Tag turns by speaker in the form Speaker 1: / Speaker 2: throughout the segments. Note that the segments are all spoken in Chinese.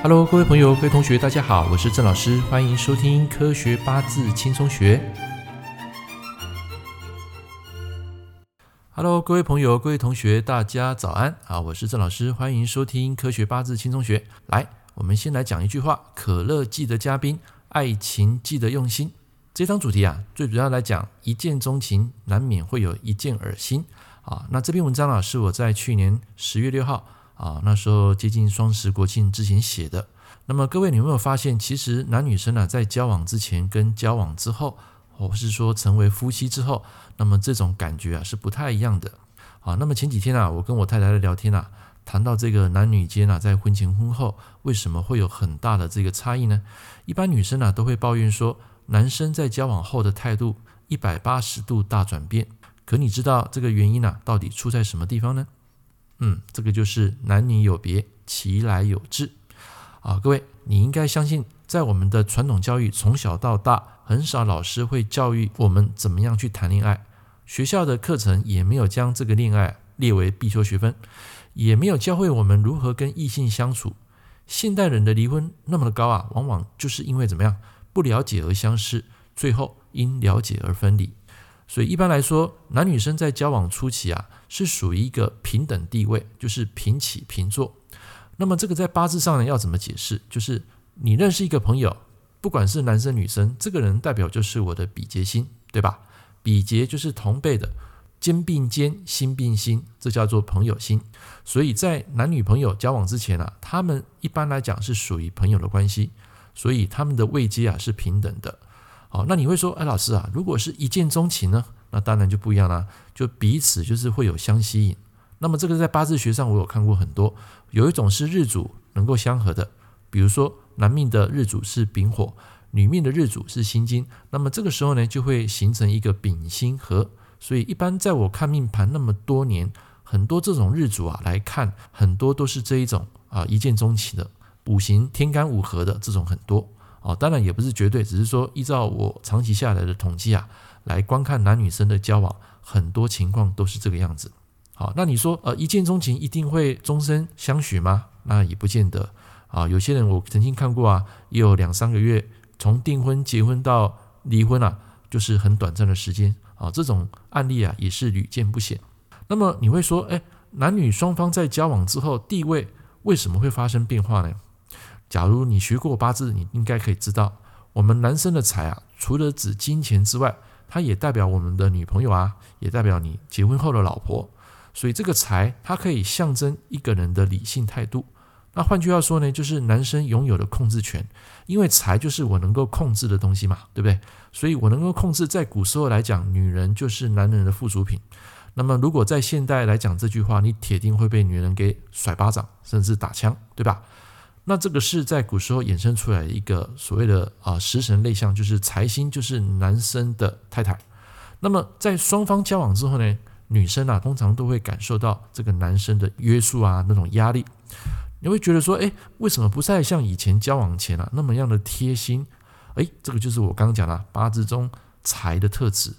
Speaker 1: Hello，各位朋友、各位同学，大家好，我是郑老师，欢迎收听《科学八字轻松学》。Hello，各位朋友、各位同学，大家早安啊！我是郑老师，欢迎收听《科学八字轻松学》。来，我们先来讲一句话：可乐记得加冰，爱情记得用心。这张主题啊，最主要来讲，一见钟情难免会有一见恶心啊。那这篇文章啊，是我在去年十月六号。啊，那时候接近双十国庆之前写的。那么各位，你有没有发现，其实男女生呢、啊，在交往之前跟交往之后，或是说成为夫妻之后，那么这种感觉啊是不太一样的。啊，那么前几天啊，我跟我太太在聊天啊，谈到这个男女间啊，在婚前婚后为什么会有很大的这个差异呢？一般女生啊都会抱怨说，男生在交往后的态度一百八十度大转变。可你知道这个原因啊，到底出在什么地方呢？嗯，这个就是男女有别，其来有自啊！各位，你应该相信，在我们的传统教育，从小到大，很少老师会教育我们怎么样去谈恋爱，学校的课程也没有将这个恋爱列为必修学分，也没有教会我们如何跟异性相处。现代人的离婚那么的高啊，往往就是因为怎么样，不了解而相识，最后因了解而分离。所以一般来说，男女生在交往初期啊，是属于一个平等地位，就是平起平坐。那么这个在八字上呢，要怎么解释？就是你认识一个朋友，不管是男生女生，这个人代表就是我的比劫星，对吧？比劫就是同辈的，肩并肩，心并心，这叫做朋友心。所以在男女朋友交往之前啊，他们一般来讲是属于朋友的关系，所以他们的位阶啊是平等的。好，那你会说，哎，老师啊，如果是一见钟情呢？那当然就不一样啦，就彼此就是会有相吸引。那么这个在八字学上我有看过很多，有一种是日主能够相合的，比如说男命的日主是丙火，女命的日主是辛金，那么这个时候呢就会形成一个丙辛合。所以一般在我看命盘那么多年，很多这种日主啊来看，很多都是这一种啊一见钟情的，五行天干五合的这种很多。哦，当然也不是绝对，只是说依照我长期下来的统计啊，来观看男女生的交往，很多情况都是这个样子。好，那你说呃一见钟情一定会终身相许吗？那也不见得啊。有些人我曾经看过啊，也有两三个月，从订婚、结婚到离婚啊，就是很短暂的时间啊。这种案例啊也是屡见不鲜。那么你会说，哎，男女双方在交往之后，地位为什么会发生变化呢？假如你学过八字，你应该可以知道，我们男生的财啊，除了指金钱之外，它也代表我们的女朋友啊，也代表你结婚后的老婆。所以这个财，它可以象征一个人的理性态度。那换句话说呢，就是男生拥有的控制权，因为财就是我能够控制的东西嘛，对不对？所以我能够控制，在古时候来讲，女人就是男人的附属品。那么如果在现代来讲这句话，你铁定会被女人给甩巴掌，甚至打枪，对吧？那这个是在古时候衍生出来一个所谓的啊食神类象，就是财星，就是男生的太太。那么在双方交往之后呢，女生啊通常都会感受到这个男生的约束啊那种压力，你会觉得说，哎，为什么不再像以前交往前啊那么样的贴心？哎，这个就是我刚刚讲的八字中财的特质，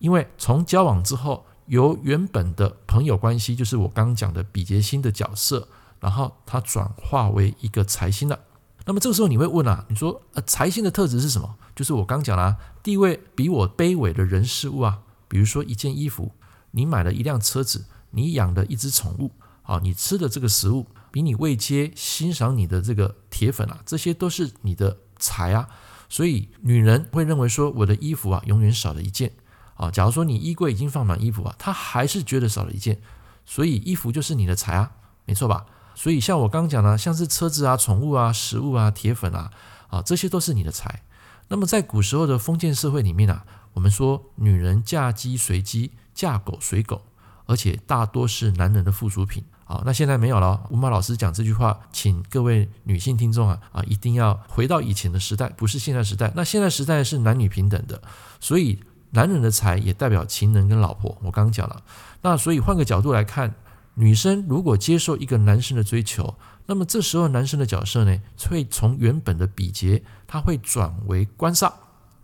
Speaker 1: 因为从交往之后，由原本的朋友关系，就是我刚刚讲的比劫星的角色。然后它转化为一个财星了。那么这个时候你会问啊，你说呃财星的特质是什么？就是我刚讲了，地位比我卑微的人事物啊，比如说一件衣服，你买了一辆车子，你养的一只宠物，啊，你吃的这个食物，比你未接欣赏你的这个铁粉啊，这些都是你的财啊。所以女人会认为说，我的衣服啊，永远少了一件啊。假如说你衣柜已经放满衣服啊，她还是觉得少了一件，所以衣服就是你的财啊，没错吧？所以，像我刚刚讲的，像是车子啊、宠物啊、食物啊、铁粉啊，啊，这些都是你的财。那么，在古时候的封建社会里面啊，我们说女人嫁鸡随鸡，嫁狗随狗，而且大多是男人的附属品。好，那现在没有了。吴马老师讲这句话，请各位女性听众啊啊，一定要回到以前的时代，不是现在时代。那现在时代是男女平等的，所以男人的财也代表情人跟老婆。我刚刚讲了，那所以换个角度来看。女生如果接受一个男生的追求，那么这时候男生的角色呢，会从原本的比劫，他会转为官煞。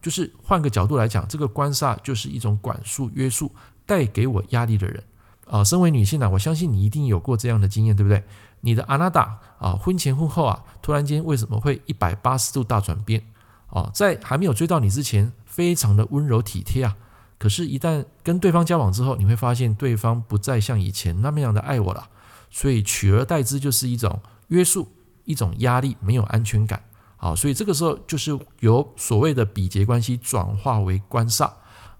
Speaker 1: 就是换个角度来讲，这个官煞就是一种管束、约束，带给我压力的人。啊，身为女性呢，我相信你一定有过这样的经验，对不对？你的阿娜达啊，婚前婚后啊，突然间为什么会一百八十度大转变？哦，在还没有追到你之前，非常的温柔体贴啊。可是，一旦跟对方交往之后，你会发现对方不再像以前那么样的爱我了。所以取而代之就是一种约束，一种压力，没有安全感。好，所以这个时候就是由所谓的比劫关系转化为官煞。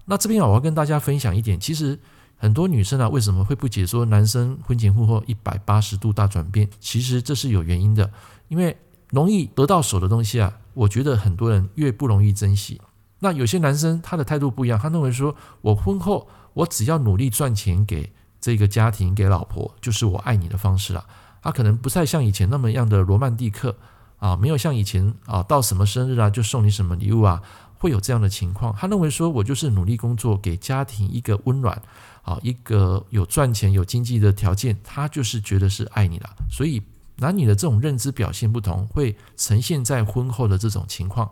Speaker 1: 那这边啊，我要跟大家分享一点，其实很多女生啊，为什么会不解说男生婚前婚后一百八十度大转变？其实这是有原因的，因为容易得到手的东西啊，我觉得很多人越不容易珍惜。那有些男生他的态度不一样，他认为说，我婚后我只要努力赚钱给这个家庭给老婆，就是我爱你的方式了。他可能不再像以前那么样的罗曼蒂克啊，没有像以前啊，到什么生日啊就送你什么礼物啊，会有这样的情况。他认为说我就是努力工作给家庭一个温暖啊，一个有赚钱有经济的条件，他就是觉得是爱你了。所以男女的这种认知表现不同，会呈现在婚后的这种情况。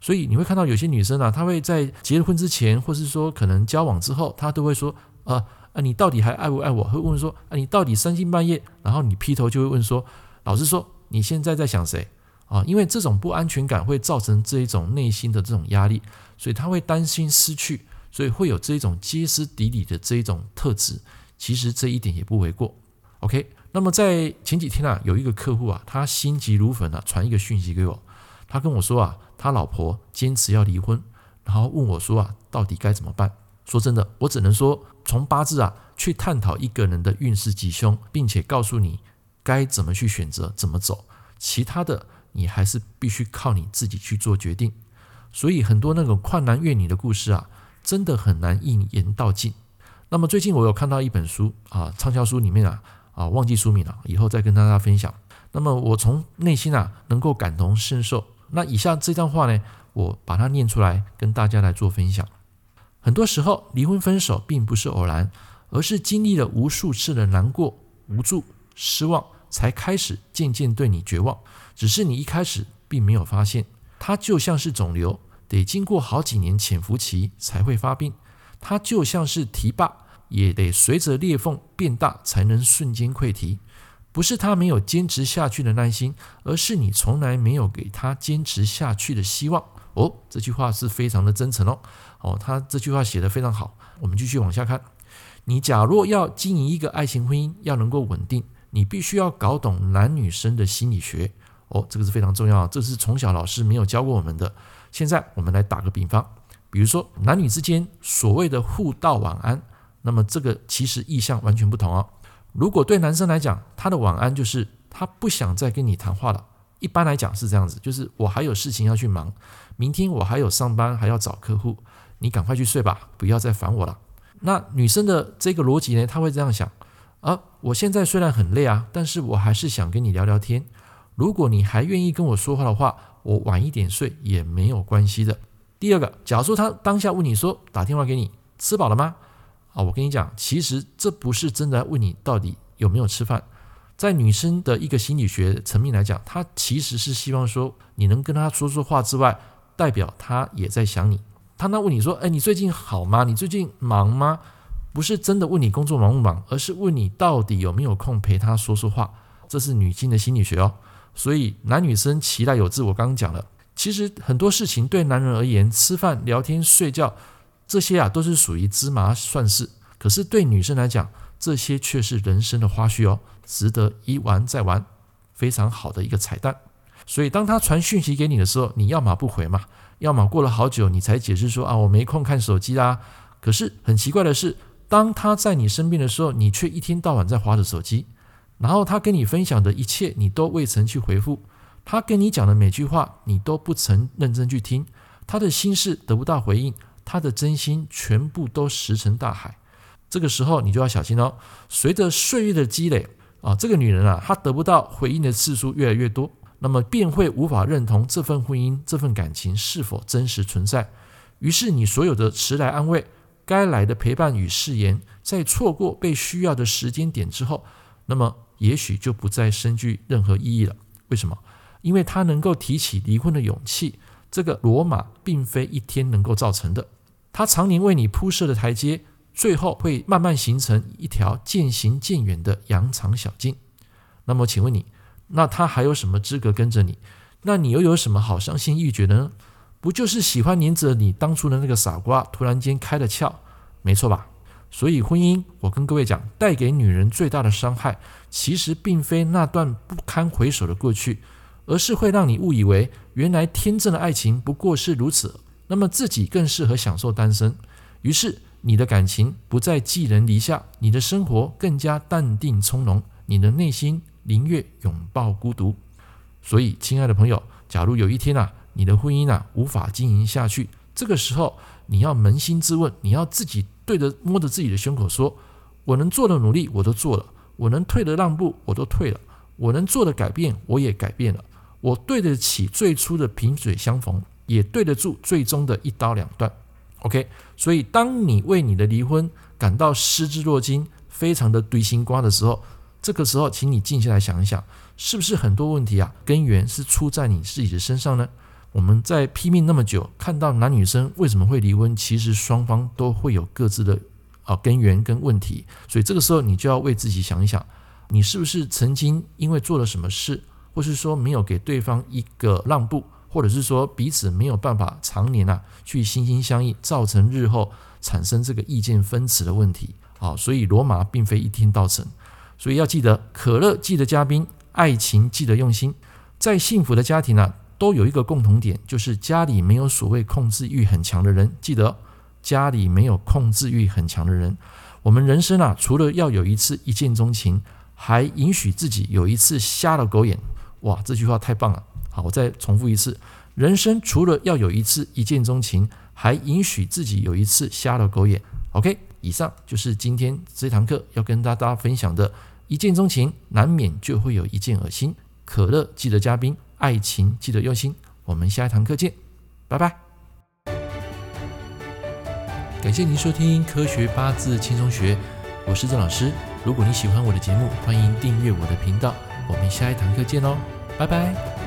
Speaker 1: 所以你会看到有些女生啊，她会在结婚之前，或是说可能交往之后，她都会说，呃，啊，你到底还爱不爱我？会问说，啊，你到底三更半夜，然后你劈头就会问说，老实说，你现在在想谁？啊，因为这种不安全感会造成这一种内心的这种压力，所以她会担心失去，所以会有这一种歇斯底里的这一种特质。其实这一点也不为过。OK，那么在前几天啊，有一个客户啊，他心急如焚啊，传一个讯息给我，他跟我说啊。他老婆坚持要离婚，然后问我说啊，到底该怎么办？说真的，我只能说从八字啊去探讨一个人的运势吉凶，并且告诉你该怎么去选择，怎么走。其他的你还是必须靠你自己去做决定。所以很多那种旷男怨女的故事啊，真的很难一言道尽。那么最近我有看到一本书啊，畅销书里面啊啊忘记书名了，以后再跟大家分享。那么我从内心啊能够感同身受。那以下这段话呢，我把它念出来，跟大家来做分享。很多时候，离婚分手并不是偶然，而是经历了无数次的难过、无助、失望，才开始渐渐对你绝望。只是你一开始并没有发现，它就像是肿瘤，得经过好几年潜伏期才会发病；它就像是堤坝，也得随着裂缝变大才能瞬间溃堤。不是他没有坚持下去的耐心，而是你从来没有给他坚持下去的希望。哦，这句话是非常的真诚哦。哦，他这句话写得非常好。我们继续往下看。你假若要经营一个爱情婚姻，要能够稳定，你必须要搞懂男女生的心理学。哦，这个是非常重要，这是从小老师没有教过我们的。现在我们来打个比方，比如说男女之间所谓的互道晚安，那么这个其实意象完全不同哦。如果对男生来讲，他的晚安就是他不想再跟你谈话了。一般来讲是这样子，就是我还有事情要去忙，明天我还有上班，还要找客户，你赶快去睡吧，不要再烦我了。那女生的这个逻辑呢，她会这样想：啊，我现在虽然很累啊，但是我还是想跟你聊聊天。如果你还愿意跟我说话的话，我晚一点睡也没有关系的。第二个，假如说他当下问你说，打电话给你，吃饱了吗？啊，我跟你讲，其实这不是真的问你到底有没有吃饭，在女生的一个心理学层面来讲，她其实是希望说你能跟她说说话之外，代表她也在想你。她那问你说，哎，你最近好吗？你最近忙吗？不是真的问你工作忙不忙，而是问你到底有没有空陪她说说话。这是女性的心理学哦。所以男女生其来有自，我刚刚讲了，其实很多事情对男人而言，吃饭、聊天、睡觉。这些啊都是属于芝麻蒜事，可是对女生来讲，这些却是人生的花絮哦，值得一玩再玩，非常好的一个彩蛋。所以当他传讯息给你的时候，你要么不回嘛，要么过了好久你才解释说啊我没空看手机啦。可是很奇怪的是，当他在你身边的时候，你却一天到晚在划着手机，然后他跟你分享的一切你都未曾去回复，他跟你讲的每句话你都不曾认真去听，他的心事得不到回应。他的真心全部都石沉大海，这个时候你就要小心哦。随着岁月的积累啊，这个女人啊，她得不到回应的次数越来越多，那么便会无法认同这份婚姻、这份感情是否真实存在。于是你所有的迟来安慰、该来的陪伴与誓言，在错过被需要的时间点之后，那么也许就不再深具任何意义了。为什么？因为他能够提起离婚的勇气，这个罗马并非一天能够造成的。他常年为你铺设的台阶，最后会慢慢形成一条渐行渐远的羊肠小径。那么请问你，那他还有什么资格跟着你？那你又有什么好伤心欲绝的呢？不就是喜欢黏着你当初的那个傻瓜，突然间开了窍，没错吧？所以婚姻，我跟各位讲，带给女人最大的伤害，其实并非那段不堪回首的过去，而是会让你误以为，原来天真的爱情不过是如此，那么自己更适合享受单身，于是你的感情不再寄人篱下，你的生活更加淡定从容，你的内心宁愿拥抱孤独。所以，亲爱的朋友，假如有一天啊，你的婚姻啊无法经营下去，这个时候你要扪心自问，你要自己对着摸着自己的胸口说：“我能做的努力我都做了，我能退的让步我都退了，我能做的改变我也改变了，我对得起最初的萍水相逢，也对得住最终的一刀两断。” OK，所以当你为你的离婚感到失之若惊，非常的堆心瓜的时候，这个时候，请你静下来想一想，是不是很多问题啊，根源是出在你自己的身上呢？我们在拼命那么久，看到男女生为什么会离婚，其实双方都会有各自的啊根源跟问题，所以这个时候你就要为自己想一想，你是不是曾经因为做了什么事，或是说没有给对方一个让步，或者是说彼此没有办法常年啊去心心相印，造成日后产生这个意见分歧的问题啊？所以罗马并非一天到成。所以要记得，可乐记得加冰，爱情记得用心。在幸福的家庭啊，都有一个共同点，就是家里没有所谓控制欲很强的人。记得，家里没有控制欲很强的人。我们人生啊，除了要有一次一见钟情，还允许自己有一次瞎了狗眼。哇，这句话太棒了！好，我再重复一次：人生除了要有一次一见钟情，还允许自己有一次瞎了狗眼。OK，以上就是今天这堂课要跟大家分享的。一见钟情，难免就会有一见恶心。可乐记得加冰，爱情记得用心。我们下一堂课见，拜拜。感谢您收听《科学八字轻松学》，我是郑老师。如果你喜欢我的节目，欢迎订阅我的频道。我们下一堂课见喽，拜拜。